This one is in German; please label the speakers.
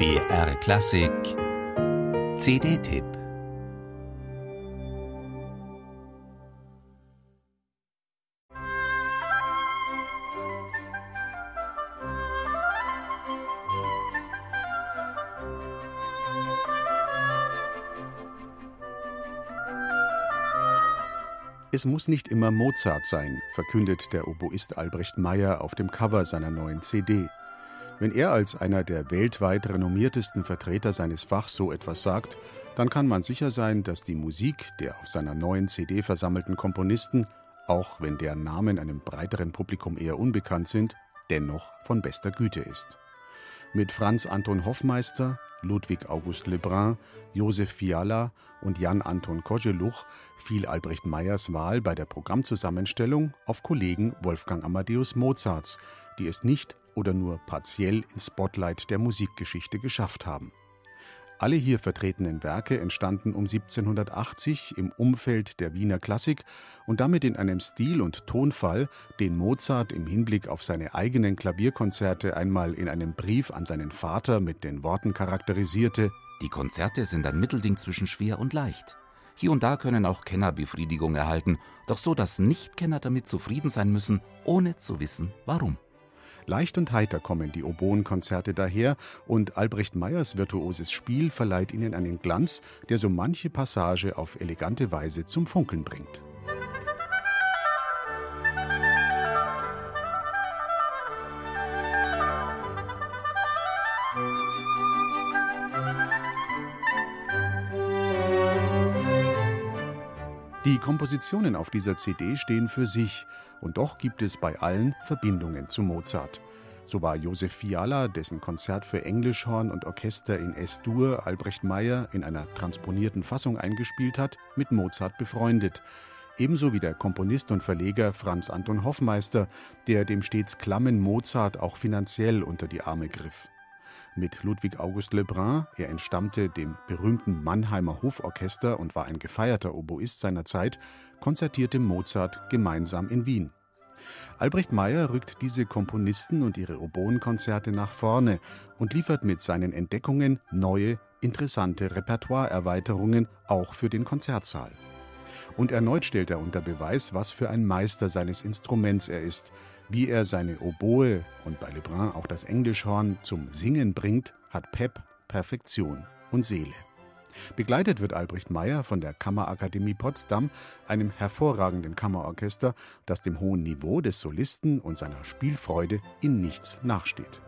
Speaker 1: BR Klassik CD-Tipp
Speaker 2: Es muss nicht immer Mozart sein, verkündet der Oboist Albrecht Meyer auf dem Cover seiner neuen CD. Wenn er als einer der weltweit renommiertesten Vertreter seines Fachs so etwas sagt, dann kann man sicher sein, dass die Musik der auf seiner neuen CD versammelten Komponisten, auch wenn deren Namen einem breiteren Publikum eher unbekannt sind, dennoch von bester Güte ist. Mit Franz Anton Hoffmeister, Ludwig August Lebrun, Josef Fiala und Jan Anton Koscheluch fiel Albrecht Meyers Wahl bei der Programmzusammenstellung auf Kollegen Wolfgang Amadeus Mozarts, die es nicht oder nur partiell ins Spotlight der Musikgeschichte geschafft haben. Alle hier vertretenen Werke entstanden um 1780 im Umfeld der Wiener Klassik und damit in einem Stil und Tonfall, den Mozart im Hinblick auf seine eigenen Klavierkonzerte einmal in einem Brief an seinen Vater mit den Worten charakterisierte
Speaker 3: Die Konzerte sind ein Mittelding zwischen schwer und leicht. Hier und da können auch Kenner Befriedigung erhalten, doch so, dass Nichtkenner damit zufrieden sein müssen, ohne zu wissen, warum.
Speaker 2: Leicht und heiter kommen die Oboenkonzerte daher und Albrecht Meyers virtuoses Spiel verleiht ihnen einen Glanz, der so manche Passage auf elegante Weise zum Funkeln bringt. Die Kompositionen auf dieser CD stehen für sich, und doch gibt es bei allen Verbindungen zu Mozart. So war Josef Fiala, dessen Konzert für Englischhorn und Orchester in S-Dur Albrecht Meyer in einer transponierten Fassung eingespielt hat, mit Mozart befreundet. Ebenso wie der Komponist und Verleger Franz Anton Hoffmeister, der dem stets klammen Mozart auch finanziell unter die Arme griff mit Ludwig August Lebrun. Er entstammte dem berühmten Mannheimer Hoforchester und war ein gefeierter Oboist seiner Zeit, konzertierte Mozart gemeinsam in Wien. Albrecht Meyer rückt diese Komponisten und ihre Oboenkonzerte nach vorne und liefert mit seinen Entdeckungen neue, interessante Repertoireerweiterungen auch für den Konzertsaal. Und erneut stellt er unter Beweis, was für ein Meister seines Instruments er ist. Wie er seine Oboe und bei Lebrun auch das Englischhorn zum Singen bringt, hat Pep, Perfektion und Seele. Begleitet wird Albrecht Meyer von der Kammerakademie Potsdam, einem hervorragenden Kammerorchester, das dem hohen Niveau des Solisten und seiner Spielfreude in nichts nachsteht.